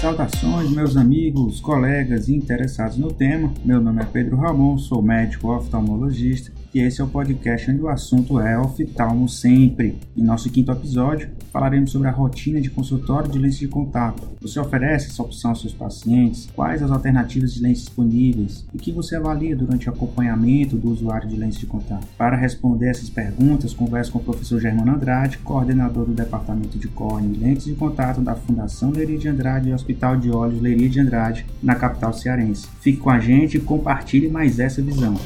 Saudações, meus amigos, colegas e interessados no tema. Meu nome é Pedro Ramon, sou médico oftalmologista e esse é o podcast onde o assunto é oftalmo sempre. Em nosso quinto episódio, falaremos sobre a rotina de consultório de lentes de contato. Você oferece essa opção aos seus pacientes? Quais as alternativas de lentes disponíveis? E o que você avalia durante o acompanhamento do usuário de lentes de contato? Para responder essas perguntas, converso com o professor Germano Andrade, coordenador do Departamento de Córnea e Lentes de Contato da Fundação Leiria de Andrade e Hospital de Olhos Leiria de Andrade, na capital cearense. Fique com a gente e compartilhe mais essa visão.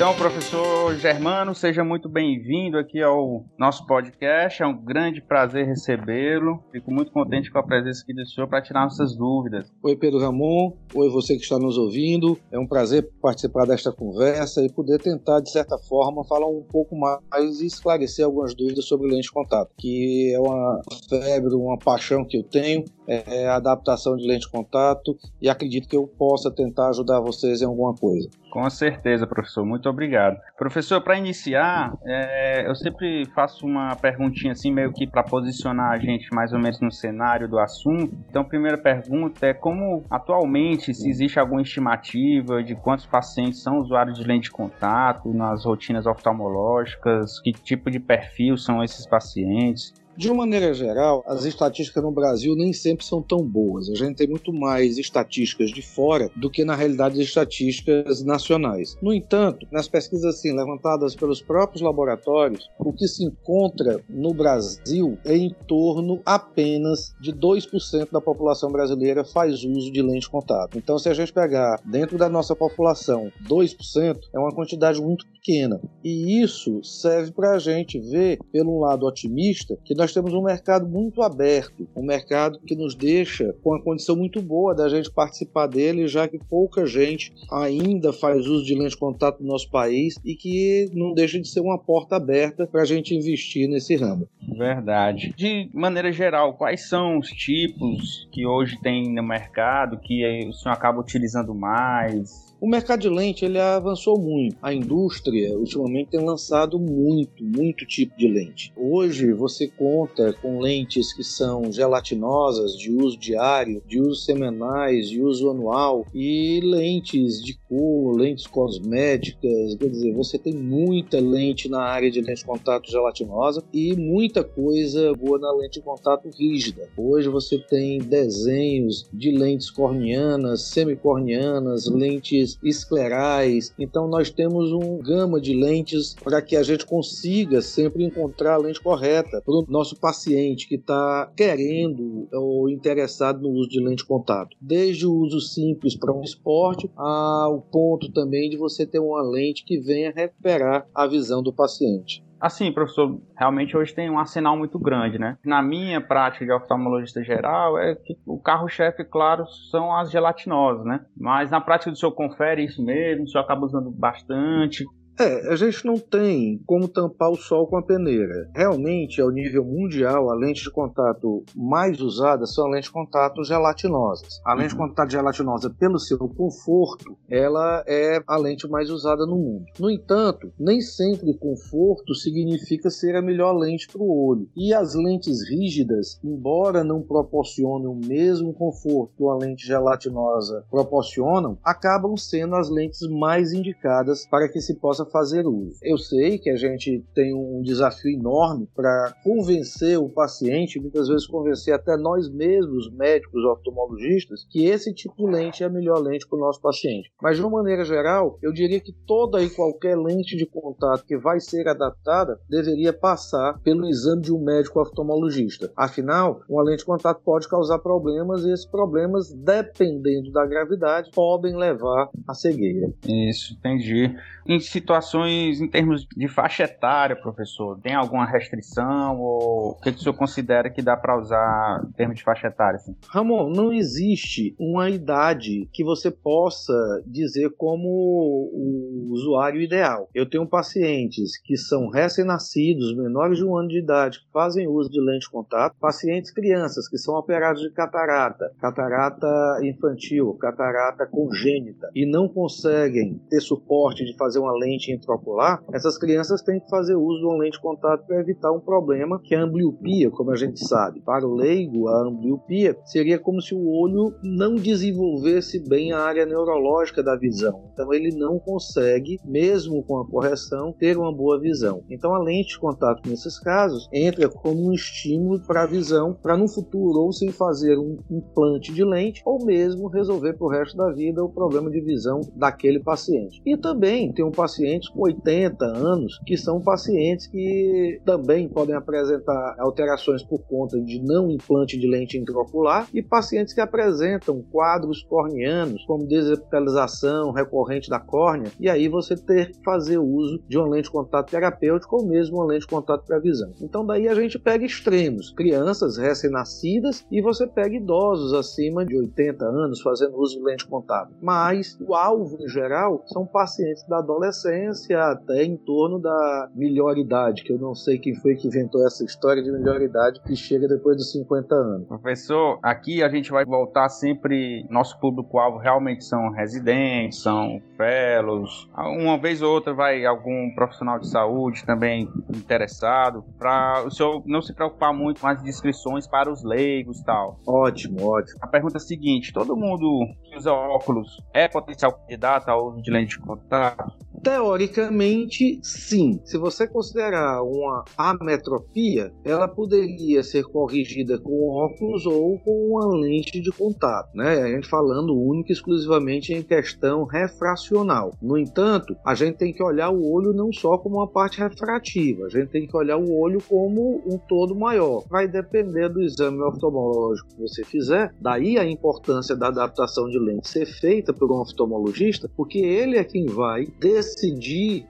Então, professor Germano, seja muito bem-vindo aqui ao nosso podcast. É um grande prazer recebê-lo. Fico muito contente com a presença aqui do senhor para tirar nossas dúvidas. Oi, Pedro Ramon. Oi, você que está nos ouvindo. É um prazer participar desta conversa e poder tentar, de certa forma, falar um pouco mais e esclarecer algumas dúvidas sobre lente de contato, que é uma febre, uma paixão que eu tenho, é adaptação de lente de contato e acredito que eu possa tentar ajudar vocês em alguma coisa. Com certeza, professor. Muito obrigado. Professor, para iniciar, é, eu sempre faço uma perguntinha assim, meio que para posicionar a gente mais ou menos no cenário do assunto. Então, a primeira pergunta é como atualmente, se existe alguma estimativa de quantos pacientes são usuários de lente de contato nas rotinas oftalmológicas, que tipo de perfil são esses pacientes? De uma maneira geral, as estatísticas no Brasil nem sempre são tão boas. A gente tem muito mais estatísticas de fora do que, na realidade, estatísticas nacionais. No entanto, nas pesquisas assim, levantadas pelos próprios laboratórios, o que se encontra no Brasil é em torno apenas de 2% da população brasileira faz uso de lente de contato. Então, se a gente pegar dentro da nossa população 2%, é uma quantidade muito pequena. E isso serve para a gente ver, pelo lado otimista, que nós nós temos um mercado muito aberto, um mercado que nos deixa com uma condição muito boa da gente participar dele, já que pouca gente ainda faz uso de lente de contato no nosso país e que não deixa de ser uma porta aberta para a gente investir nesse ramo. Verdade. De maneira geral, quais são os tipos que hoje tem no mercado que o senhor acaba utilizando mais? O mercado de lente ele avançou muito. A indústria ultimamente tem lançado muito, muito tipo de lente. Hoje você conta com lentes que são gelatinosas, de uso diário, de uso semanais, de uso anual e lentes de cor, lentes cosméticas. Quer dizer, você tem muita lente na área de lente de contato gelatinosa e muita coisa boa na lente de contato rígida. Hoje você tem desenhos de lentes corneanas, semicorneanas, lentes lentes esclerais. Então nós temos um gama de lentes para que a gente consiga sempre encontrar a lente correta para o nosso paciente que está querendo ou interessado no uso de lente contato. Desde o uso simples para um esporte ao ponto também de você ter uma lente que venha recuperar a visão do paciente. Assim, professor, realmente hoje tem um arsenal muito grande, né? Na minha prática de oftalmologista geral, é que o carro-chefe, claro, são as gelatinosas, né? Mas na prática do senhor confere isso mesmo, o senhor acaba usando bastante. É, a gente não tem como tampar o sol com a peneira. Realmente, ao nível mundial, a lente de contato mais usada são as lentes de contato gelatinosas. A lente uhum. de contato gelatinosa, pelo seu conforto, ela é a lente mais usada no mundo. No entanto, nem sempre conforto significa ser a melhor lente para o olho. E as lentes rígidas, embora não proporcionem o mesmo conforto que a lente gelatinosa proporcionam, acabam sendo as lentes mais indicadas para que se possa fazer uso. Eu sei que a gente tem um desafio enorme para convencer o paciente, muitas vezes convencer até nós mesmos, médicos oftalmologistas, que esse tipo de lente é a melhor lente para o nosso paciente. Mas de uma maneira geral, eu diria que toda e qualquer lente de contato que vai ser adaptada deveria passar pelo exame de um médico oftalmologista. Afinal, uma lente de contato pode causar problemas e esses problemas, dependendo da gravidade, podem levar à cegueira. Isso, entendi. Em situações em termos de faixa etária, professor, tem alguma restrição ou o que, que o senhor considera que dá para usar em termos de faixa etária? Assim? Ramon, não existe uma idade que você possa dizer como o usuário ideal. Eu tenho pacientes que são recém-nascidos, menores de um ano de idade, que fazem uso de lente de contato, pacientes crianças que são operados de catarata, catarata infantil, catarata congênita, e não conseguem ter suporte de fazer uma lente intraocular, essas crianças têm que fazer uso de uma lente de contato para evitar um problema que é a ambliopia, como a gente sabe. Para o leigo, a ambliopia seria como se o olho não desenvolvesse bem a área neurológica da visão. Então ele não consegue, mesmo com a correção, ter uma boa visão. Então a lente de contato nesses casos entra como um estímulo para a visão, para no futuro ou sem fazer um implante de lente ou mesmo resolver para o resto da vida o problema de visão daquele paciente. E também tem um pacientes com 80 anos que são pacientes que também podem apresentar alterações por conta de não implante de lente intraocular e pacientes que apresentam quadros corneanos como desepitalização recorrente da córnea e aí você ter que fazer uso de uma lente de contato terapêutico ou mesmo uma lente de contato para visão. Então daí a gente pega extremos, crianças recém-nascidas e você pega idosos acima de 80 anos fazendo uso de lente de contato. Mas o alvo em geral são pacientes da adolescência até em torno da melhor idade, que eu não sei quem foi que inventou essa história de melhor idade que chega depois dos 50 anos. Professor, aqui a gente vai voltar sempre, nosso público-alvo realmente são residentes, são fellows, uma vez ou outra vai algum profissional de saúde também interessado, para o senhor não se preocupar muito com as descrições para os leigos e tal. Ótimo, ótimo. A pergunta é a seguinte, todo mundo que usa óculos é potencial candidato ao uso de lente de contato? Teoricamente, sim. Se você considerar uma ametropia, ela poderia ser corrigida com óculos ou com uma lente de contato, né? A gente falando única e exclusivamente em questão refracional. No entanto, a gente tem que olhar o olho não só como uma parte refrativa, a gente tem que olhar o olho como um todo maior. Vai depender do exame oftalmológico que você fizer, daí a importância da adaptação de lente ser feita por um oftalmologista, porque ele é quem vai decidir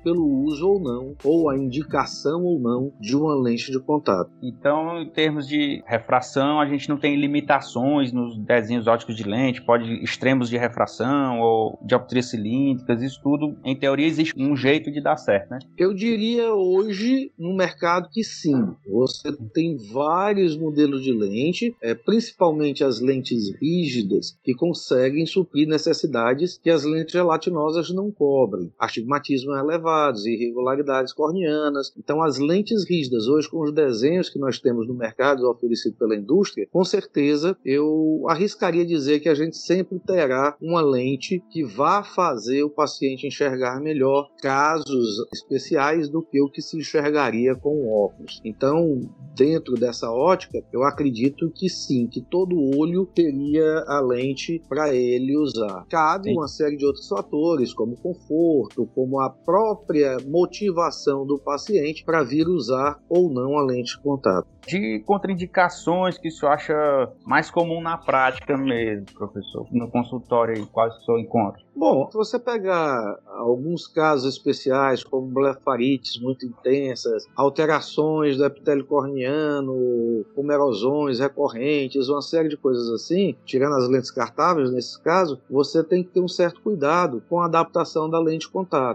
pelo uso ou não, ou a indicação ou não de uma lente de contato. Então, em termos de refração, a gente não tem limitações nos desenhos óticos de lente, pode extremos de refração ou dioptrias cilíndricas, isso tudo, em teoria, existe um jeito de dar certo, né? Eu diria hoje no mercado que sim. Você tem vários modelos de lente, é, principalmente as lentes rígidas, que conseguem suprir necessidades que as lentes gelatinosas não cobrem. Astigmatismo elevados, irregularidades corneanas. Então, as lentes rígidas, hoje, com os desenhos que nós temos no mercado oferecido pela indústria, com certeza eu arriscaria dizer que a gente sempre terá uma lente que vá fazer o paciente enxergar melhor casos especiais do que o que se enxergaria com óculos. Então, dentro dessa ótica, eu acredito que sim, que todo olho teria a lente para ele usar. Cabe sim. uma série de outros fatores, como conforto, como a própria motivação do paciente para vir usar ou não a lente de contato. De contraindicações que senhor acha mais comum na prática mesmo, professor, no consultório, quais que o senhor encontra? Bom, se você pegar alguns casos especiais, como blefarites muito intensas, alterações do epitélio corneano, como erosões recorrentes, uma série de coisas assim, tirando as lentes cartáveis nesse caso, você tem que ter um certo cuidado com a adaptação da lente de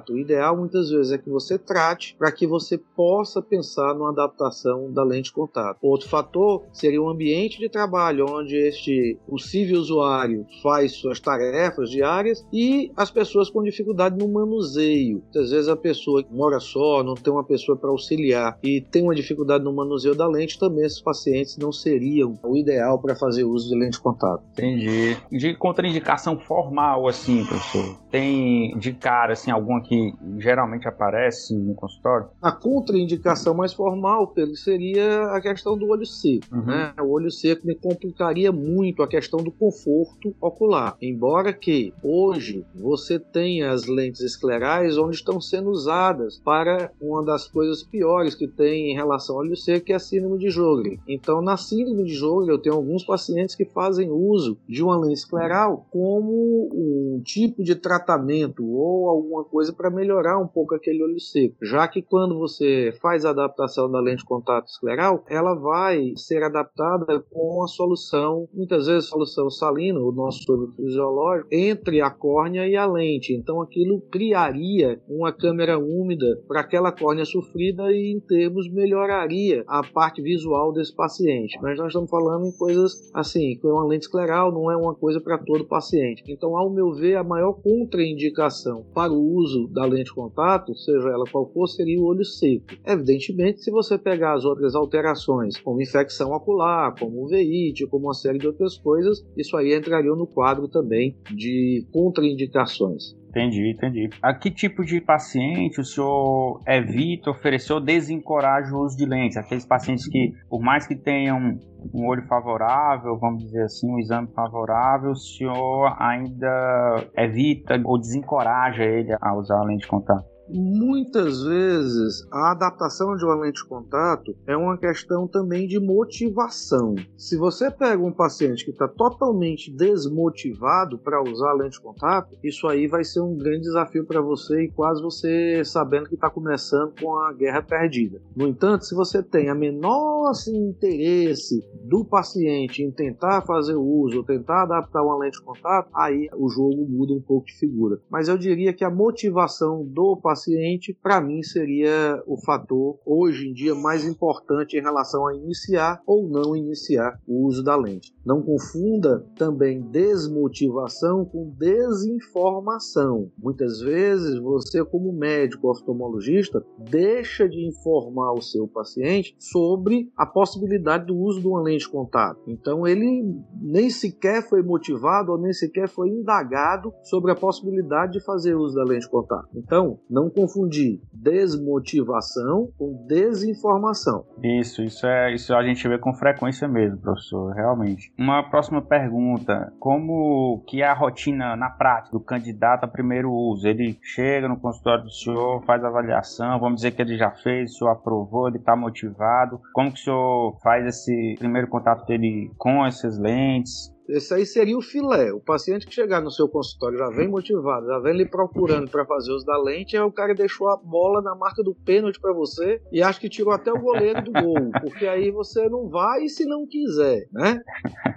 O ideal muitas vezes é que você trate para que você possa pensar numa adaptação da lente de contato. Outro fator seria o ambiente de trabalho, onde este possível usuário faz suas tarefas diárias e as pessoas com dificuldade no manuseio. Muitas vezes a pessoa mora só, não tem uma pessoa para auxiliar e tem uma dificuldade no manuseio da lente, também esses pacientes não seriam o ideal para fazer uso de lente de contato. Entendi. De contraindicação formal, assim, professor, tem de cara, assim, alguma que geralmente aparece no consultório? A contraindicação mais formal, Pedro, seria a questão do olho seco. Uhum. Né? O olho seco me complicaria muito a questão do conforto ocular. Embora que hoje você tem as lentes esclerais onde estão sendo usadas para uma das coisas piores que tem em relação ao olho seco, que é a síndrome de Jogren. Então, na síndrome de Jogren, eu tenho alguns pacientes que fazem uso de uma lente escleral como um tipo de tratamento ou alguma coisa para melhorar um pouco aquele olho seco, já que quando você faz a adaptação da lente de contato escleral, ela vai ser adaptada com a solução, muitas vezes solução salina, o nosso soro fisiológico, entre a córnea e a lente. Então aquilo criaria uma câmera úmida para aquela córnea sofrida e em termos melhoraria a parte visual desse paciente. Mas nós estamos falando em coisas assim, com uma lente escleral não é uma coisa para todo paciente. Então, ao meu ver, a maior contraindicação para o uso da lente contato, seja ela qual for, seria o olho seco. Evidentemente, se você pegar as outras alterações, como infecção ocular, como uveíte, como uma série de outras coisas, isso aí entraria no quadro também de contraindicações. Entendi, entendi. A que tipo de paciente o senhor evita, ofereceu, desencoraja o uso de lentes? Aqueles pacientes que, por mais que tenham um olho favorável, vamos dizer assim, um exame favorável, o senhor ainda evita ou desencoraja ele a usar a lente de contato? Muitas vezes a adaptação de uma lente de contato é uma questão também de motivação. Se você pega um paciente que está totalmente desmotivado para usar a lente de contato, isso aí vai ser um grande desafio para você e quase você sabendo que está começando com a guerra perdida. No entanto, se você tem a menor assim, interesse do paciente em tentar fazer uso tentar adaptar uma lente de contato, aí o jogo muda um pouco de figura. Mas eu diria que a motivação do paciente paciente, para mim seria o fator hoje em dia mais importante em relação a iniciar ou não iniciar o uso da lente. Não confunda também desmotivação com desinformação. Muitas vezes você, como médico oftalmologista, deixa de informar o seu paciente sobre a possibilidade do uso de uma lente de contato. Então ele nem sequer foi motivado ou nem sequer foi indagado sobre a possibilidade de fazer uso da lente de contato. Então, não não confundir desmotivação com desinformação. Isso, isso é isso a gente vê com frequência mesmo, professor, realmente. Uma próxima pergunta: como que é a rotina na prática do candidato a primeiro uso? Ele chega no consultório do senhor, faz avaliação, vamos dizer que ele já fez, o senhor aprovou, ele está motivado. Como que o senhor faz esse primeiro contato dele com essas lentes? Esse aí seria o filé. O paciente que chegar no seu consultório já vem motivado, já vem lhe procurando para fazer uso da lente, aí o cara deixou a bola na marca do pênalti para você e acha que tirou até o goleiro do gol, porque aí você não vai se não quiser, né?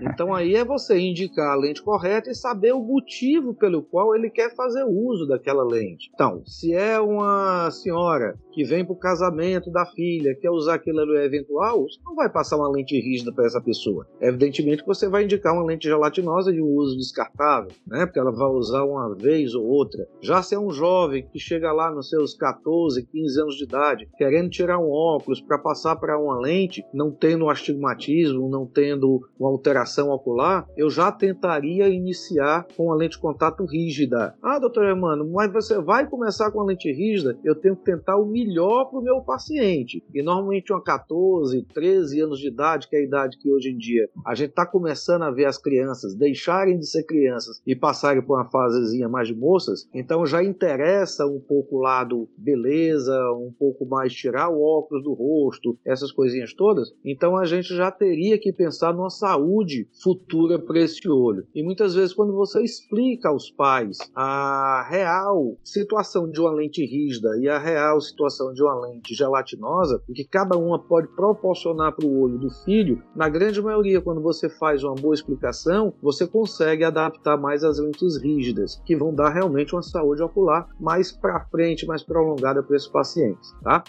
Então aí é você indicar a lente correta e saber o motivo pelo qual ele quer fazer uso daquela lente. Então, se é uma senhora que vem para o casamento da filha, quer usar aquilo ali eventual, você não vai passar uma lente rígida para essa pessoa. Evidentemente que você vai indicar uma lente gelatinosa de uso descartável, né? Porque ela vai usar uma vez ou outra. Já se é um jovem que chega lá nos seus 14, 15 anos de idade, querendo tirar um óculos para passar para uma lente, não tendo astigmatismo, não tendo uma alteração ocular, eu já tentaria iniciar com a lente de contato rígida. Ah, doutor Emmanuel, mas você vai começar com a lente rígida? Eu tenho que tentar o melhor para o meu paciente. E normalmente uma 14, 13 anos de idade, que é a idade que hoje em dia a gente está começando a ver as crianças deixarem de ser crianças e passarem por uma fasezinha mais de moças, então já interessa um pouco o lado beleza, um pouco mais tirar o óculos do rosto, essas coisinhas todas. Então a gente já teria que pensar numa saúde futura para esse olho. E muitas vezes quando você explica aos pais a real situação de uma lente rígida e a real situação de uma lente gelatinosa, o que cada uma pode proporcionar para o olho do filho, na grande maioria quando você faz uma boa explicação você consegue adaptar mais as lentes rígidas, que vão dar realmente uma saúde ocular mais para frente, mais prolongada para esses pacientes, tá?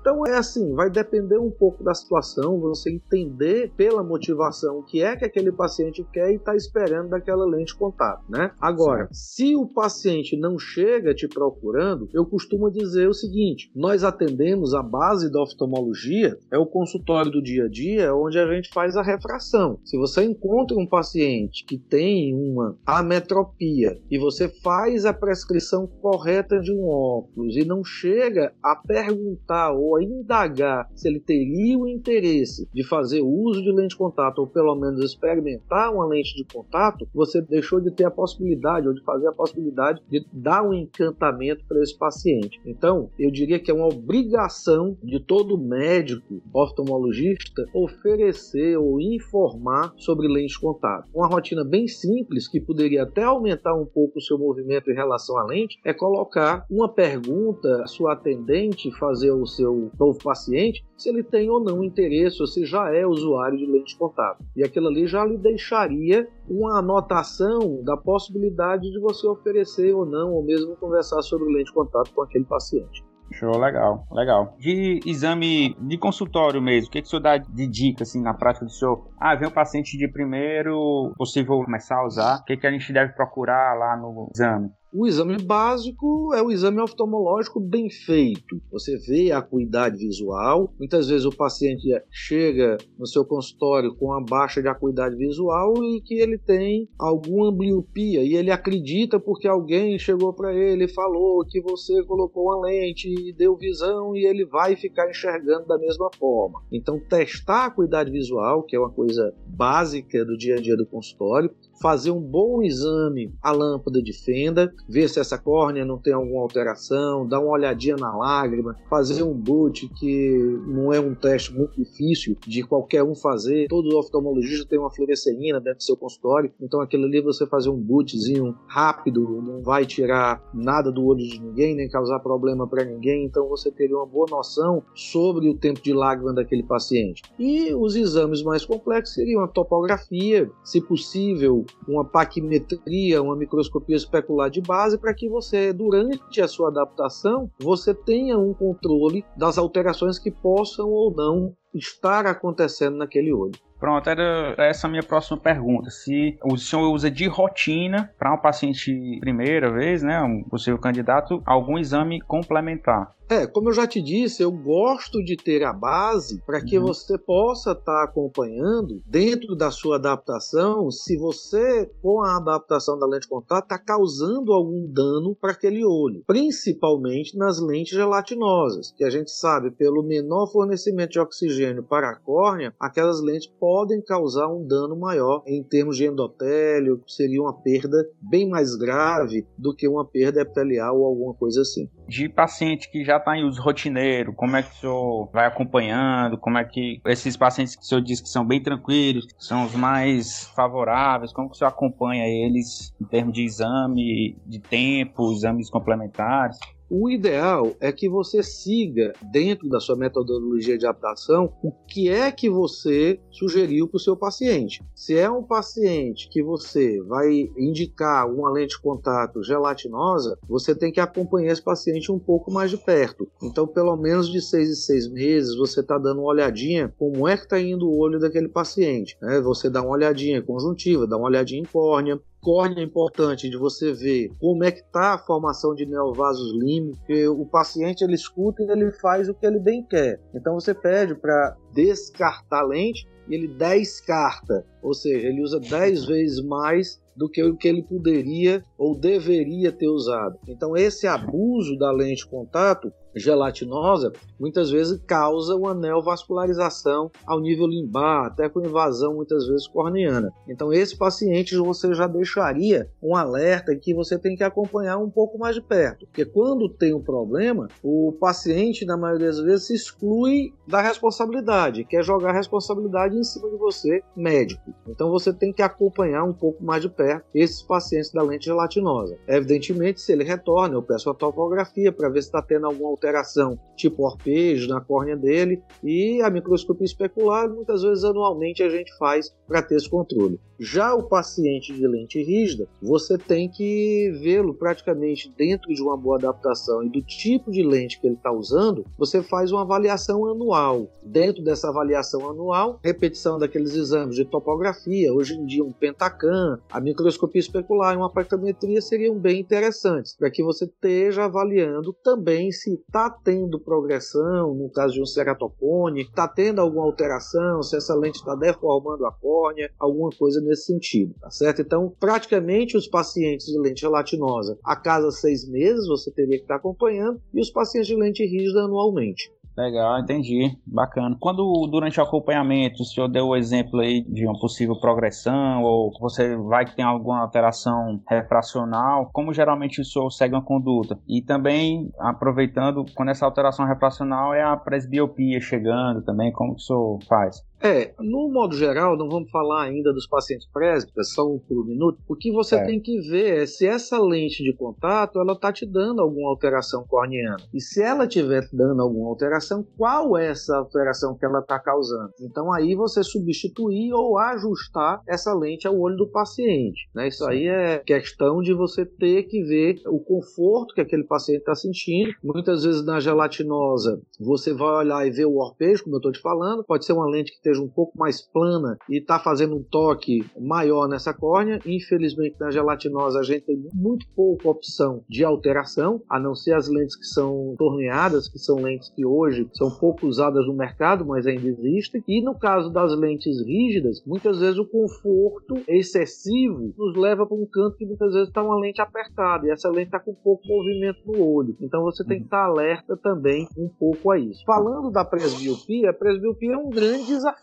Então é assim, vai depender um pouco da situação, você entender pela motivação o que é que aquele paciente quer e está esperando daquela lente contato, né? Agora, se o paciente não chega te procurando, eu costumo dizer o seguinte: nós atendemos a base da oftalmologia, é o consultório do dia a dia, onde a gente faz a refração. Se você encontra um paciente paciente que tem uma ametropia e você faz a prescrição correta de um óculos e não chega a perguntar ou a indagar se ele teria o interesse de fazer uso de lente de contato ou pelo menos experimentar uma lente de contato, você deixou de ter a possibilidade ou de fazer a possibilidade de dar um encantamento para esse paciente. Então, eu diria que é uma obrigação de todo médico oftalmologista oferecer ou informar sobre lente de contato. Uma rotina bem simples, que poderia até aumentar um pouco o seu movimento em relação à lente, é colocar uma pergunta à sua atendente fazer ao seu novo paciente se ele tem ou não interesse ou se já é usuário de lente de contato. E aquilo ali já lhe deixaria uma anotação da possibilidade de você oferecer ou não, ou mesmo conversar sobre lente de contato com aquele paciente. Show, legal, legal. De exame de consultório mesmo, o que, que o senhor dá de dica, assim, na prática do senhor? Ah, vem um paciente de primeiro, possível começar a usar, o que, que a gente deve procurar lá no exame? O exame básico é o exame oftalmológico bem feito. Você vê a acuidade visual. Muitas vezes o paciente chega no seu consultório com a baixa de acuidade visual e que ele tem alguma ambliopia e ele acredita porque alguém chegou para ele e falou que você colocou uma lente e deu visão e ele vai ficar enxergando da mesma forma. Então testar a acuidade visual, que é uma coisa básica do dia a dia do consultório, fazer um bom exame à lâmpada de fenda, ver se essa córnea não tem alguma alteração, dar uma olhadinha na lágrima, fazer um boot que não é um teste muito difícil de qualquer um fazer. Todo oftalmologista tem uma fluoresceína dentro do seu consultório, então aquilo ali você fazer um bootzinho rápido, não vai tirar nada do olho de ninguém, nem causar problema para ninguém, então você teria uma boa noção sobre o tempo de lágrima daquele paciente. E os exames mais complexos seriam a topografia, se possível, uma paquimetria, uma microscopia especular de base, para que você, durante a sua adaptação, você tenha um controle das alterações que possam ou não estar acontecendo naquele olho. Pronto, era essa a minha próxima pergunta. Se o senhor usa de rotina para um paciente primeira vez, né, um possível candidato, algum exame complementar? É, como eu já te disse, eu gosto de ter a base para que uhum. você possa estar tá acompanhando dentro da sua adaptação se você, com a adaptação da lente de contato, está causando algum dano para aquele olho, principalmente nas lentes gelatinosas, que a gente sabe pelo menor fornecimento de oxigênio para a córnea, aquelas lentes podem causar um dano maior em termos de endotélio, seria uma perda bem mais grave do que uma perda epitelial ou alguma coisa assim. De paciente que já está em uso rotineiro, como é que o senhor vai acompanhando, como é que esses pacientes que o senhor diz que são bem tranquilos, são os mais favoráveis, como que o senhor acompanha eles em termos de exame, de tempo, exames complementares? O ideal é que você siga, dentro da sua metodologia de adaptação, o que é que você sugeriu para o seu paciente. Se é um paciente que você vai indicar uma lente de contato gelatinosa, você tem que acompanhar esse paciente um pouco mais de perto. Então, pelo menos de seis em seis meses, você está dando uma olhadinha como é que está indo o olho daquele paciente. Né? Você dá uma olhadinha conjuntiva, dá uma olhadinha em córnea, córnea é importante de você ver como é que está a formação de neovasos límicos, porque o paciente ele escuta e ele faz o que ele bem quer. Então você pede para descartar lente e ele descarta, ou seja, ele usa 10 vezes mais do que o que ele poderia ou deveria ter usado. Então esse abuso da lente contato gelatinosa muitas vezes causa uma neovascularização ao nível limbar, até com invasão muitas vezes corneana. Então esse paciente você já deixaria um alerta que você tem que acompanhar um pouco mais de perto, porque quando tem um problema, o paciente na maioria das vezes se exclui da responsabilidade, quer jogar a responsabilidade em cima de você, médico. Então você tem que acompanhar um pouco mais de perto esses pacientes da lente gelatinosa. Evidentemente, se ele retorna, eu peço a topografia para ver se está tendo alguma alteração, tipo orpejo na córnea dele, e a microscopia especular, muitas vezes anualmente a gente faz para ter esse controle. Já o paciente de lente rígida, você tem que vê-lo praticamente dentro de uma boa adaptação e do tipo de lente que ele está usando, você faz uma avaliação anual. Dentro dessa avaliação anual, repetição daqueles exames de topografia, hoje em dia um pentacam, a microscopia especular e uma pactometria seriam bem interessantes, para que você esteja avaliando também se está tendo progressão, no caso de um ceratocone, está tendo alguma alteração, se essa lente está deformando a córnea, alguma coisa nesse sentido, tá certo? Então, praticamente os pacientes de lente gelatinosa a cada seis meses você teria que estar acompanhando e os pacientes de lente rígida anualmente. Legal, entendi. Bacana. Quando durante o acompanhamento o senhor deu o exemplo aí de uma possível progressão ou você vai que tem alguma alteração refracional, como geralmente o senhor segue uma conduta? E também aproveitando, quando essa alteração refracional é a presbiopia chegando também, como o senhor faz? É, no modo geral, não vamos falar ainda dos pacientes presbitas, só um por minuto. O que você é. tem que ver é se essa lente de contato ela está te dando alguma alteração corneana. E se ela estiver dando alguma alteração, qual é essa alteração que ela está causando? Então aí você substituir ou ajustar essa lente ao olho do paciente. Né? Isso Sim. aí é questão de você ter que ver o conforto que aquele paciente está sentindo. Muitas vezes na gelatinosa você vai olhar e ver o orpejo, como eu estou te falando. Pode ser uma lente que esteja um pouco mais plana e está fazendo um toque maior nessa córnea. Infelizmente na gelatinosa a gente tem muito pouca opção de alteração, a não ser as lentes que são torneadas, que são lentes que hoje são pouco usadas no mercado, mas ainda existem. E no caso das lentes rígidas, muitas vezes o conforto excessivo nos leva para um canto que muitas vezes está uma lente apertada e essa lente está com pouco movimento no olho. Então você tem que estar tá alerta também um pouco a isso. Falando da presbiopia, a presbiopia é um grande desafio,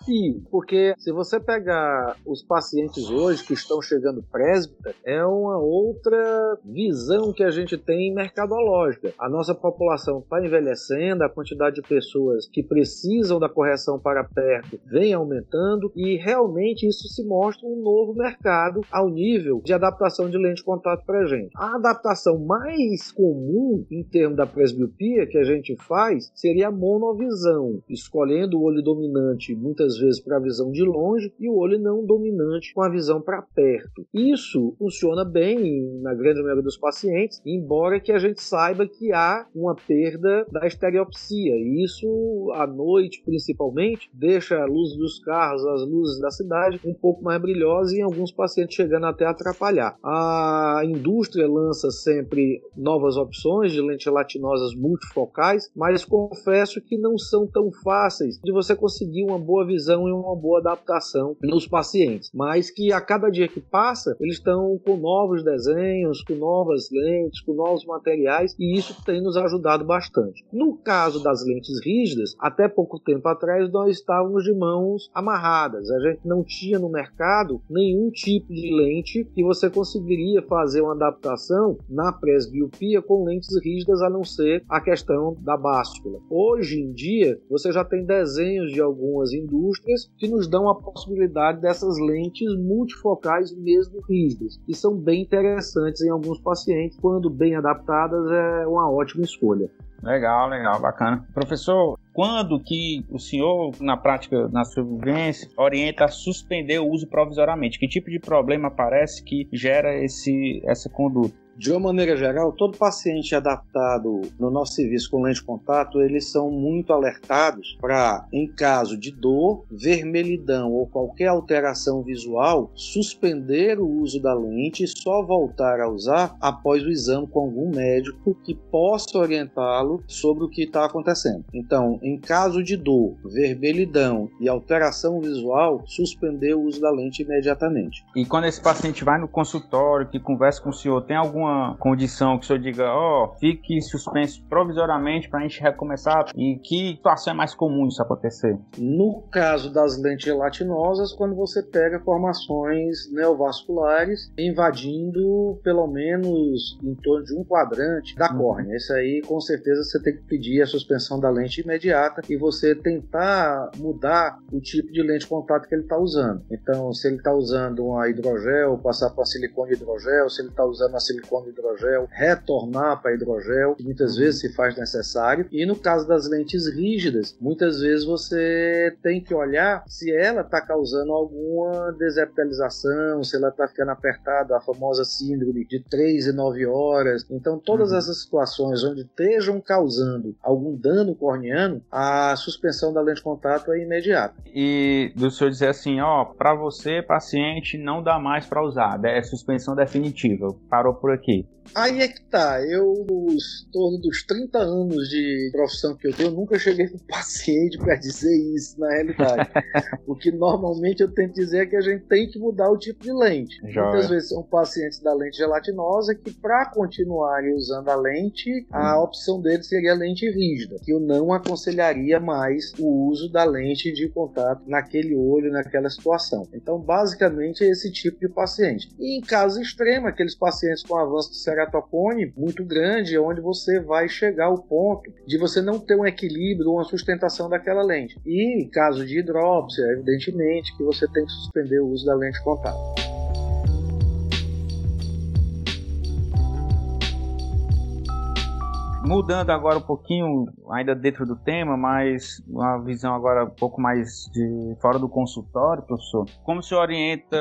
porque se você pegar os pacientes hoje que estão chegando presbita, é uma outra visão que a gente tem mercadológica. A nossa população está envelhecendo, a quantidade de pessoas que precisam da correção para perto vem aumentando e realmente isso se mostra um novo mercado ao nível de adaptação de lente de contato para a gente. A adaptação mais comum em termos da presbiopia que a gente faz seria a monovisão, escolhendo o olho dominante muitas vezes para a visão de longe e o olho não dominante com a visão para perto. Isso funciona bem na grande maioria dos pacientes, embora que a gente saiba que há uma perda da estereopsia. Isso à noite principalmente deixa a luz dos carros, as luzes da cidade um pouco mais brilhosa e em alguns pacientes chegando até a atrapalhar. A indústria lança sempre novas opções de lentes gelatinosas multifocais, mas confesso que não são tão fáceis de você conseguir uma boa visão e uma boa adaptação nos pacientes, mas que a cada dia que passa eles estão com novos desenhos, com novas lentes, com novos materiais e isso tem nos ajudado bastante. No caso das lentes rígidas, até pouco tempo atrás nós estávamos de mãos amarradas, a gente não tinha no mercado nenhum tipo de lente que você conseguiria fazer uma adaptação na presbiopia com lentes rígidas a não ser a questão da báscula. Hoje em dia, você já tem desenhos de algumas indústrias que nos dão a possibilidade dessas lentes multifocais mesmo rígidas, e são bem interessantes em alguns pacientes, quando bem adaptadas é uma ótima escolha. Legal, legal, bacana. Professor, quando que o senhor, na prática, na sua vivência, orienta a suspender o uso provisoriamente? Que tipo de problema aparece que gera esse, essa conduta? De uma maneira geral, todo paciente adaptado no nosso serviço com lente de contato, eles são muito alertados para, em caso de dor, vermelhidão ou qualquer alteração visual, suspender o uso da lente e só voltar a usar após o exame com algum médico que possa orientá-lo sobre o que está acontecendo. Então, em caso de dor, vermelhidão e alteração visual, suspender o uso da lente imediatamente. E quando esse paciente vai no consultório, que conversa com o senhor, tem algum alguma condição que o senhor diga, ó, oh, fique suspenso provisoriamente para a gente recomeçar? E que situação é mais comum isso acontecer? No caso das lentes gelatinosas, quando você pega formações neovasculares invadindo pelo menos em torno de um quadrante da uhum. córnea. Isso aí, com certeza, você tem que pedir a suspensão da lente imediata e você tentar mudar o tipo de lente de contato que ele está usando. Então, se ele está usando uma hidrogel, passar para silicone hidrogel, se ele está usando uma silicone de hidrogel, retornar para hidrogel, que muitas vezes se faz necessário. E no caso das lentes rígidas, muitas vezes você tem que olhar se ela está causando alguma desepitelização, se ela está ficando apertada, a famosa síndrome de 3 e 9 horas. Então, todas uhum. essas situações onde estejam causando algum dano corneano, a suspensão da lente de contato é imediata. E do senhor dizer assim, ó, para você, paciente, não dá mais para usar, é suspensão definitiva, parou por aqui aqui? Aí é que tá, eu, nos torno dos 30 anos de profissão que eu tenho, nunca cheguei com paciente para dizer isso na realidade. o que normalmente eu tento dizer é que a gente tem que mudar o tipo de lente. Joia. Muitas vezes são pacientes da lente gelatinosa que, para continuarem usando a lente, a hum. opção deles seria a lente rígida, que eu não aconselharia mais o uso da lente de contato naquele olho, naquela situação. Então, basicamente, é esse tipo de paciente. E em caso extremo, aqueles pacientes com avanço do ceratocone muito grande, onde você vai chegar ao ponto de você não ter um equilíbrio, uma sustentação daquela lente. E em caso de hidrópsia, evidentemente que você tem que suspender o uso da lente contato. Mudando agora um pouquinho, ainda dentro do tema, mas uma visão agora um pouco mais de fora do consultório, professor. Como se orienta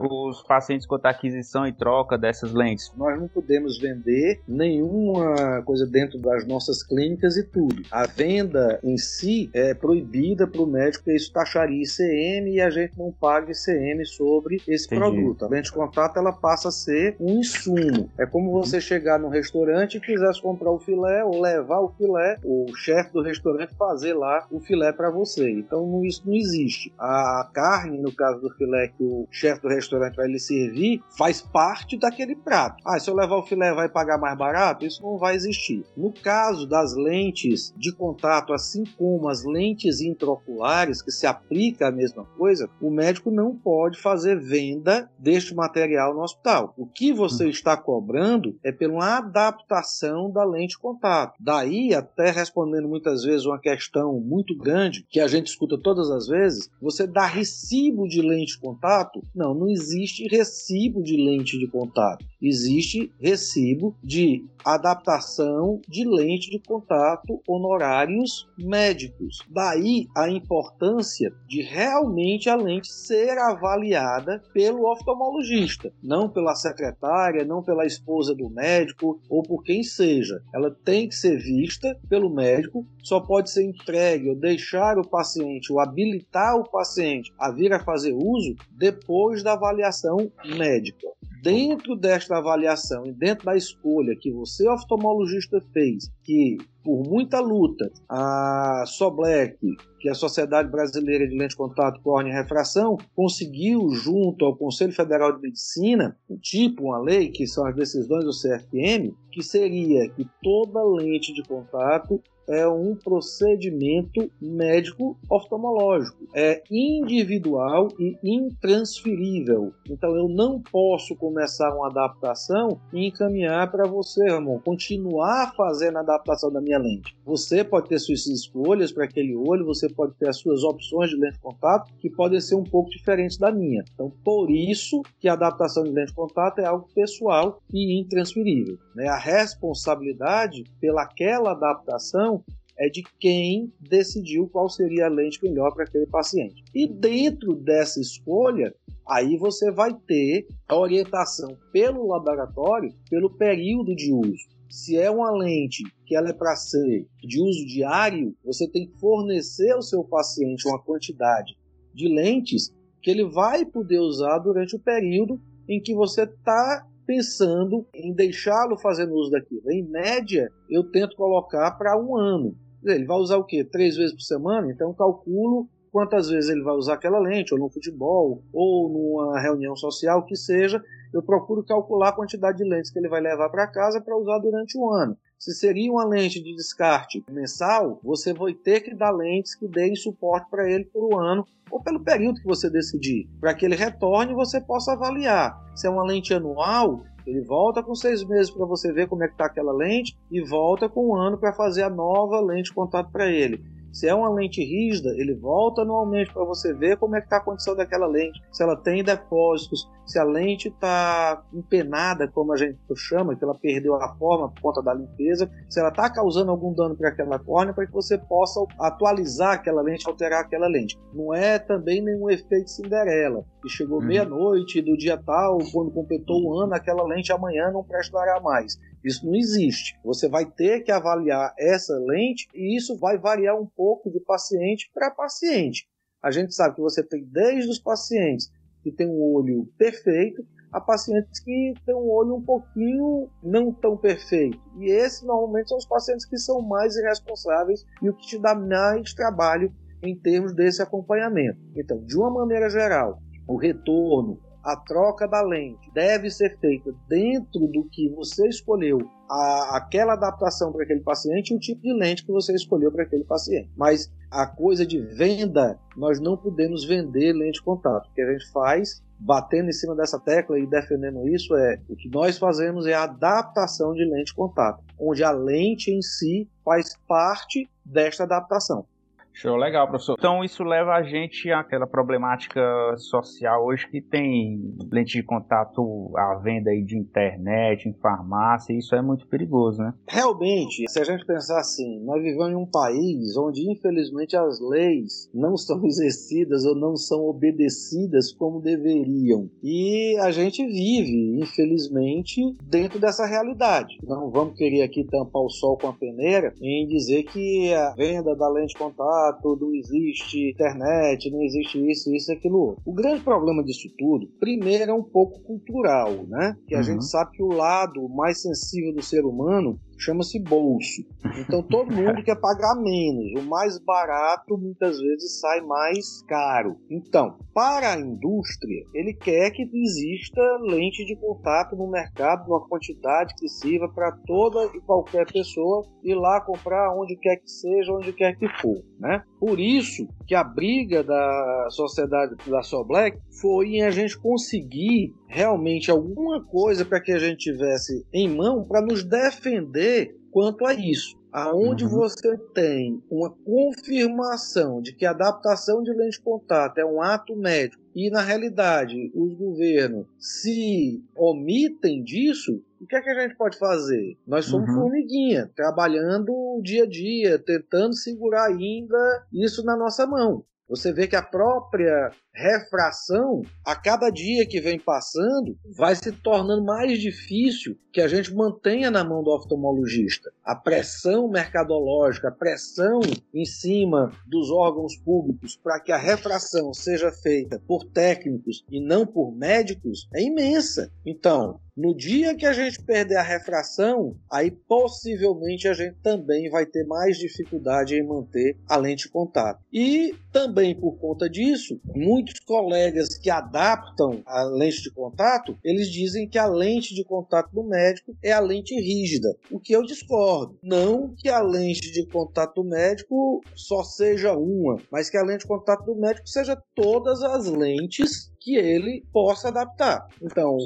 os pacientes quanto à aquisição e troca dessas lentes? Nós não podemos vender nenhuma coisa dentro das nossas clínicas e tudo. A venda em si é proibida para o médico, porque isso taxaria ICM e a gente não paga ICM sobre esse Entendi. produto. A lente de contato ela passa a ser um insumo. É como você chegar num restaurante e quisesse comprar o filé filé ou levar o filé, o chefe do restaurante fazer lá o filé para você. Então isso não existe. A carne, no caso do filé que o chefe do restaurante vai lhe servir, faz parte daquele prato. Ah, se eu levar o filé vai pagar mais barato? Isso não vai existir. No caso das lentes de contato, assim como as lentes intraoculares, que se aplica a mesma coisa, o médico não pode fazer venda deste material no hospital. O que você hum. está cobrando é pela adaptação da lente de contato contato. Daí, até respondendo muitas vezes uma questão muito grande, que a gente escuta todas as vezes, você dá recibo de lente de contato? Não, não existe recibo de lente de contato. Existe recibo de adaptação de lente de contato honorários médicos. Daí a importância de realmente a lente ser avaliada pelo oftalmologista, não pela secretária, não pela esposa do médico ou por quem seja. Ela tem que ser vista pelo médico, só pode ser entregue ou deixar o paciente ou habilitar o paciente a vir a fazer uso depois da avaliação médica. Dentro desta avaliação e dentro da escolha que você, oftalmologista, fez, que por muita luta, a SOBLEC, que é a Sociedade Brasileira de Lente Contato Córnea e Refração, conseguiu, junto ao Conselho Federal de Medicina, um tipo, uma lei, que são as decisões do CFM, que seria que toda lente de contato é um procedimento médico oftalmológico. É individual e intransferível. Então eu não posso começar uma adaptação e encaminhar para você, Ramon, continuar fazendo a adaptação da minha lente. Você pode ter suas escolhas para aquele olho, você pode ter as suas opções de lente de contato que podem ser um pouco diferentes da minha. Então, por isso que a adaptação de lente de contato é algo pessoal e intransferível. Né? A responsabilidade pelaquela adaptação é de quem decidiu qual seria a lente melhor para aquele paciente. E dentro dessa escolha, aí você vai ter a orientação pelo laboratório pelo período de uso. Se é uma lente que ela é para ser de uso diário, você tem que fornecer ao seu paciente uma quantidade de lentes que ele vai poder usar durante o período em que você está pensando em deixá-lo fazendo uso daquilo. Em média, eu tento colocar para um ano. Ele vai usar o quê? Três vezes por semana? Então calculo quantas vezes ele vai usar aquela lente, ou no futebol, ou numa reunião social, que seja, eu procuro calcular a quantidade de lentes que ele vai levar para casa para usar durante o ano. Se seria uma lente de descarte mensal, você vai ter que dar lentes que deem suporte para ele por um ano ou pelo período que você decidir, para que ele retorne e você possa avaliar. Se é uma lente anual, ele volta com seis meses para você ver como é que está aquela lente e volta com um ano para fazer a nova lente de contato para ele. Se é uma lente rígida, ele volta anualmente para você ver como é que está a condição daquela lente, se ela tem depósitos, se a lente está empenada, como a gente chama, que ela perdeu a forma por conta da limpeza, se ela está causando algum dano para aquela córnea, para que você possa atualizar aquela lente, alterar aquela lente. Não é também nenhum efeito Cinderela, que chegou uhum. meia-noite do dia tal, quando completou o ano, aquela lente amanhã não prestará mais. Isso não existe. Você vai ter que avaliar essa lente e isso vai variar um pouco de paciente para paciente. A gente sabe que você tem desde os pacientes que têm um olho perfeito a pacientes que têm um olho um pouquinho não tão perfeito. E esses normalmente são os pacientes que são mais irresponsáveis e o que te dá mais trabalho em termos desse acompanhamento. Então, de uma maneira geral, o retorno, a troca da lente deve ser feita dentro do que você escolheu a, aquela adaptação para aquele paciente e o tipo de lente que você escolheu para aquele paciente. Mas a coisa de venda, nós não podemos vender lente contato. O que a gente faz batendo em cima dessa tecla e defendendo isso é o que nós fazemos é a adaptação de lente contato, onde a lente em si faz parte desta adaptação. Show, legal, professor. Então isso leva a gente àquela problemática social hoje que tem lente de contato à venda aí de internet, em farmácia, isso é muito perigoso, né? Realmente, se a gente pensar assim, nós vivemos em um país onde infelizmente as leis não são exercidas ou não são obedecidas como deveriam. E a gente vive, infelizmente, dentro dessa realidade. Não vamos querer aqui tampar o sol com a peneira em dizer que a venda da lente de contato não existe internet, não existe isso, isso aquilo outro. O grande problema disso tudo, primeiro, é um pouco cultural, né? Que a uhum. gente sabe que o lado mais sensível do ser humano chama-se bolso. Então todo mundo quer pagar menos. O mais barato muitas vezes sai mais caro. Então, para a indústria, ele quer que exista lente de contato no mercado, numa quantidade que sirva para toda e qualquer pessoa ir lá comprar onde quer que seja, onde quer que for. Né? Por isso que a briga da sociedade da Black foi em a gente conseguir realmente alguma coisa para que a gente tivesse em mão para nos defender quanto a isso. Aonde uhum. você tem uma confirmação de que a adaptação de lente de contato é um ato médico e na realidade os governos se omitem disso, o que é que a gente pode fazer? Nós somos uhum. formiguinha, trabalhando dia a dia, tentando segurar ainda isso na nossa mão. Você vê que a própria refração, a cada dia que vem passando, vai se tornando mais difícil que a gente mantenha na mão do oftalmologista. A pressão mercadológica, a pressão em cima dos órgãos públicos para que a refração seja feita por técnicos e não por médicos é imensa. Então, no dia que a gente perder a refração, aí possivelmente a gente também vai ter mais dificuldade em manter a lente de contato. E também por conta disso, muitos colegas que adaptam a lente de contato, eles dizem que a lente de contato do médico é a lente rígida, o que eu discordo. Não que a lente de contato do médico só seja uma, mas que a lente de contato do médico seja todas as lentes que ele possa adaptar. Então,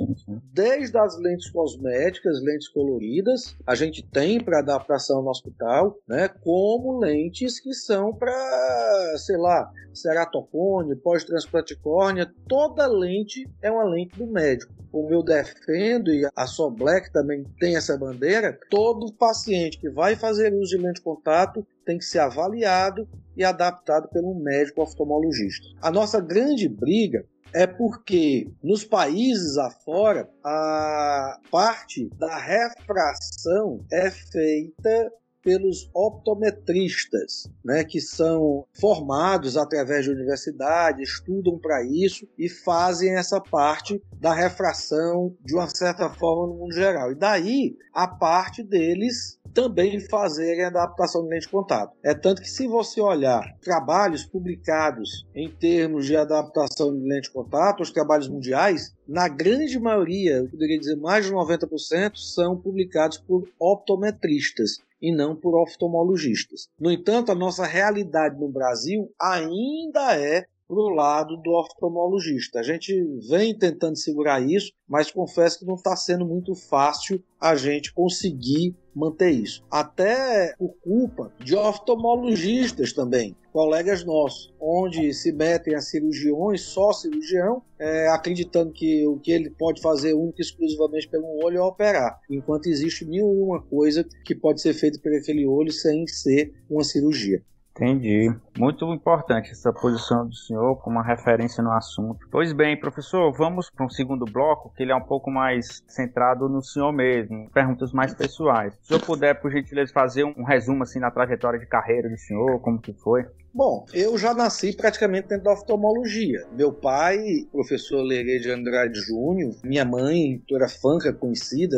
desde as lentes cosméticas, lentes coloridas, a gente tem para adaptação no hospital, né, como lentes que são para, sei lá, ceratocone, pós-transplante córnea, toda lente é uma lente do médico. Como eu defendo, e a Black também tem essa bandeira, todo paciente que vai fazer uso de lente de contato tem que ser avaliado e adaptado pelo médico oftalmologista. A nossa grande briga é porque nos países afora a parte da refração é feita pelos optometristas, né, que são formados através de universidade, estudam para isso e fazem essa parte da refração de uma certa forma no mundo geral. E daí a parte deles também fazerem adaptação de lente de contato. É tanto que se você olhar trabalhos publicados em termos de adaptação de lente de contato, os trabalhos mundiais, na grande maioria, eu poderia dizer mais de 90%, são publicados por optometristas e não por oftalmologistas. No entanto, a nossa realidade no Brasil ainda é para o lado do oftalmologista. A gente vem tentando segurar isso, mas confesso que não está sendo muito fácil a gente conseguir manter isso. Até por culpa de oftalmologistas também, colegas nossos, onde se metem a cirurgiões, só cirurgião, é, acreditando que o que ele pode fazer único exclusivamente pelo olho é operar, enquanto existe mil e uma coisa que pode ser feita por aquele olho sem ser uma cirurgia. Entendi. Muito importante essa posição do senhor como uma referência no assunto. Pois bem, professor, vamos para um segundo bloco, que ele é um pouco mais centrado no senhor mesmo, perguntas mais pessoais. Se o senhor puder, por gentileza, fazer um resumo assim na trajetória de carreira do senhor, como que foi? Bom, eu já nasci praticamente dentro da oftalmologia. Meu pai, professor Lerê de Andrade Júnior, minha mãe, doutora Fanca, conhecida,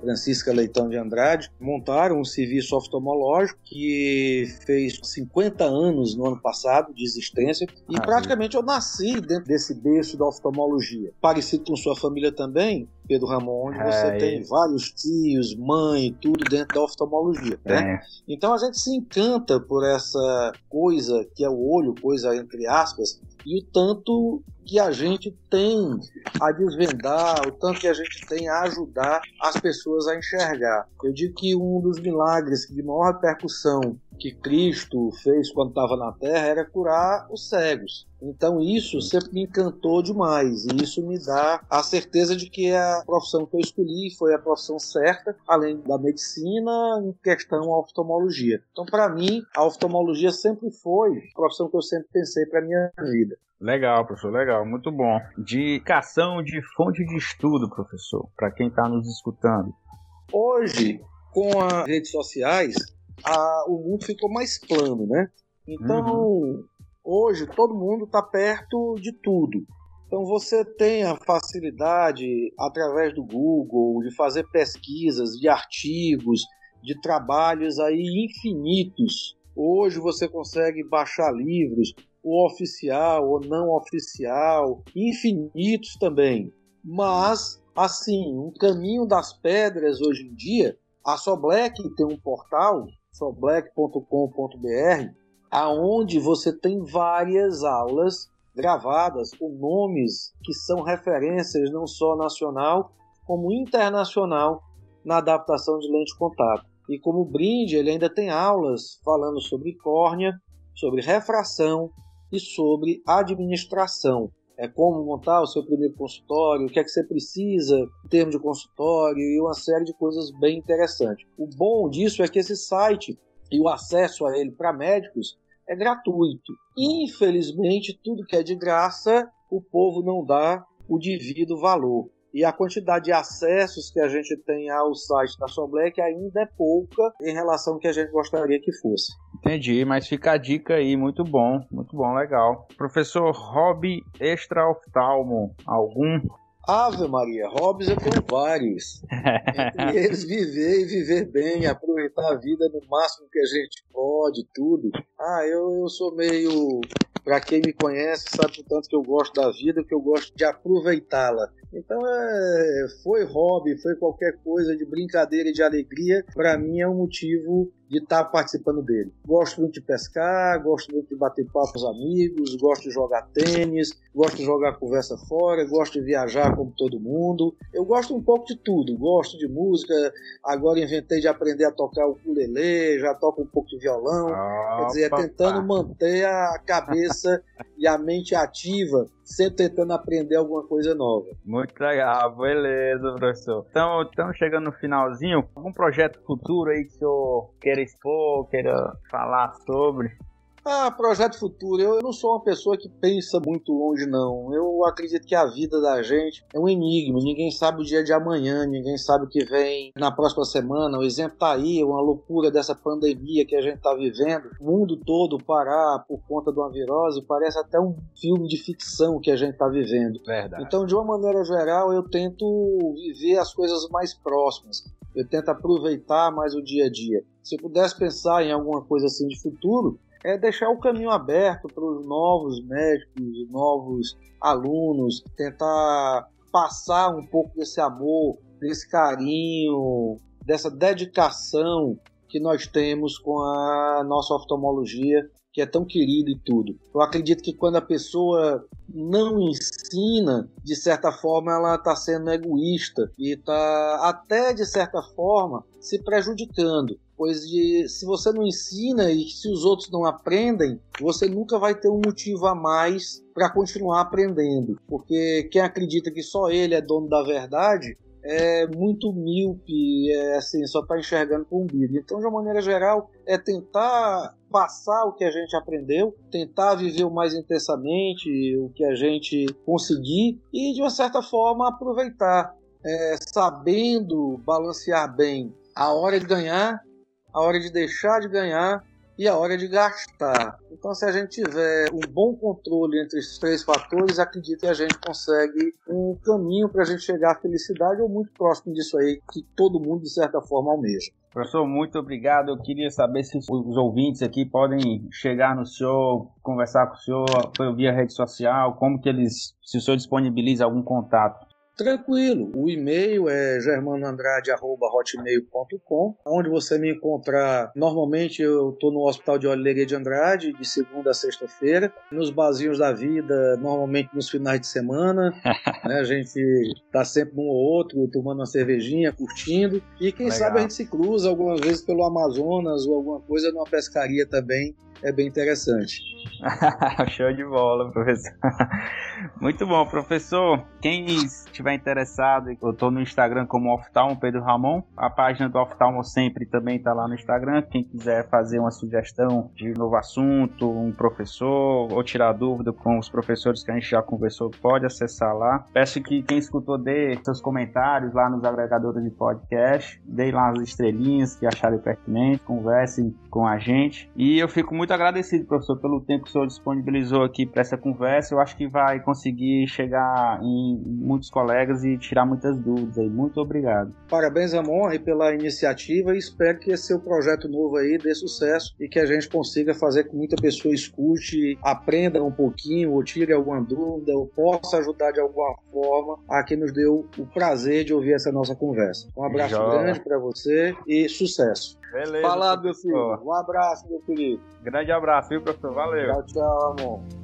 Francisca Leitão de Andrade, montaram um serviço oftalmológico que fez 50 anos no ano passado de existência e ah, praticamente eu nasci dentro desse berço da oftalmologia. Parecido com sua família também, Pedro Ramon, onde você é, tem vários tios, mãe, tudo dentro da oftalmologia. Né? É. Então a gente se encanta por essa coisa que é o olho, coisa entre aspas, e o tanto que a gente tem a desvendar, o tanto que a gente tem a ajudar as pessoas a enxergar. Eu digo que um dos milagres de maior repercussão que Cristo fez quando estava na Terra era curar os cegos. Então isso sempre me encantou demais e isso me dá a certeza de que a profissão que eu escolhi foi a profissão certa, além da medicina, em questão a oftalmologia. Então para mim a oftalmologia sempre foi a profissão que eu sempre pensei para minha vida. Legal, professor, legal, muito bom. Indicação de fonte de estudo, professor, para quem está nos escutando. Hoje, com as redes sociais, a, o mundo ficou mais plano, né? Então, uhum. hoje todo mundo está perto de tudo. Então você tem a facilidade através do Google de fazer pesquisas, de artigos, de trabalhos aí infinitos. Hoje você consegue baixar livros, o oficial ou não oficial, infinitos também. Mas, assim, um caminho das pedras hoje em dia, a Soblec tem um portal, soblec.com.br, aonde você tem várias aulas gravadas com nomes que são referências não só nacional, como internacional na adaptação de lente contato. E como brinde, ele ainda tem aulas falando sobre córnea, sobre refração, e sobre administração. É como montar o seu primeiro consultório, o que é que você precisa em termos de consultório e uma série de coisas bem interessantes. O bom disso é que esse site e o acesso a ele para médicos é gratuito. Infelizmente, tudo que é de graça, o povo não dá o devido valor e a quantidade de acessos que a gente tem ao site da Soblec ainda é pouca em relação ao que a gente gostaria que fosse. Entendi, mas fica a dica aí, muito bom, muito bom, legal. Professor hobby extra oftalmo, algum? Ave Maria, hobbies eu tenho vários. Entre eles viver e viver bem, aproveitar a vida no máximo que a gente pode, tudo. Ah, eu, eu sou meio para quem me conhece, sabe o tanto que eu gosto da vida, que eu gosto de aproveitá-la. Então, é, foi hobby, foi qualquer coisa de brincadeira e de alegria, para mim é um motivo de estar tá participando dele. Gosto muito de pescar, gosto muito de bater papo com os amigos, gosto de jogar tênis, gosto de jogar conversa fora, gosto de viajar como todo mundo. Eu gosto um pouco de tudo, gosto de música, agora inventei de aprender a tocar o ukulele, já toco um pouco de violão, quer dizer, é tentando manter a cabeça e a mente ativa, sempre tentando aprender alguma coisa nova. Muito legal, beleza, professor. Então, estamos chegando no finalzinho. Algum projeto futuro aí que o senhor queira expor, queira falar sobre? Ah, projeto futuro. Eu, não sou uma pessoa que pensa muito longe, não. Eu acredito que a vida da gente é um enigma. Ninguém sabe o dia de amanhã, ninguém sabe o que vem na próxima semana. O exemplo tá aí, uma loucura dessa pandemia que a gente tá vivendo. O mundo todo parar por conta de uma virose parece até um filme de ficção que a gente tá vivendo. Verdade. Então, de uma maneira geral, eu tento viver as coisas mais próximas. Eu tento aproveitar mais o dia a dia. Se eu pudesse pensar em alguma coisa assim de futuro, é deixar o caminho aberto para os novos médicos, novos alunos, tentar passar um pouco desse amor, desse carinho, dessa dedicação que nós temos com a nossa oftalmologia, que é tão querida e tudo. Eu acredito que quando a pessoa não ensina, de certa forma ela está sendo egoísta e está até de certa forma se prejudicando pois de, se você não ensina e se os outros não aprendem, você nunca vai ter um motivo a mais para continuar aprendendo, porque quem acredita que só ele é dono da verdade é muito míope, é assim, só está enxergando com o umbigo. Então, de uma maneira geral, é tentar passar o que a gente aprendeu, tentar viver o mais intensamente o que a gente conseguir e, de uma certa forma, aproveitar, é, sabendo balancear bem a hora de ganhar a hora de deixar de ganhar e a hora de gastar. Então, se a gente tiver um bom controle entre esses três fatores, acredito que a gente consegue um caminho para a gente chegar à felicidade ou muito próximo disso aí que todo mundo, de certa forma, almeja. Professor, muito obrigado. Eu queria saber se os ouvintes aqui podem chegar no senhor, conversar com o senhor via rede social, como que eles, se o senhor disponibiliza algum contato. Tranquilo. O e-mail é germanoandrade.hotmail.com, onde você me encontrar. Normalmente eu estou no Hospital de Olheria de Andrade, de segunda a sexta-feira. Nos barzinhos da vida, normalmente nos finais de semana. né? A gente está sempre um ou outro, tomando uma cervejinha, curtindo. E quem Legal. sabe a gente se cruza algumas vezes pelo Amazonas ou alguma coisa numa pescaria também. É bem interessante. Show de bola, professor. Muito bom, professor. Quem estiver interessado, eu estou no Instagram como Oftalmo Pedro Ramon. A página do Oftalmo sempre também está lá no Instagram. Quem quiser fazer uma sugestão de novo assunto, um professor, ou tirar dúvida com os professores que a gente já conversou, pode acessar lá. Peço que quem escutou dê seus comentários lá nos agregadores de podcast. Dê lá as estrelinhas que acharem pertinente, conversem com a gente. E eu fico muito agradecido, professor, pelo tempo que o senhor disponibilizou aqui para essa conversa. Eu acho que vai conseguir chegar em muitos colegas e tirar muitas dúvidas aí. Muito obrigado. Parabéns, Ramon, aí pela iniciativa e espero que esse seu projeto novo aí dê sucesso e que a gente consiga fazer com que muita pessoa escute, aprenda um pouquinho, ou tire alguma dúvida, ou possa ajudar de alguma forma a quem nos deu o prazer de ouvir essa nossa conversa. Um abraço grande para você e sucesso. Beleza. Falado, meu filho. Um abraço, meu querido. Grande abraço, viu, professor? Valeu. Tchau, tchau, amor.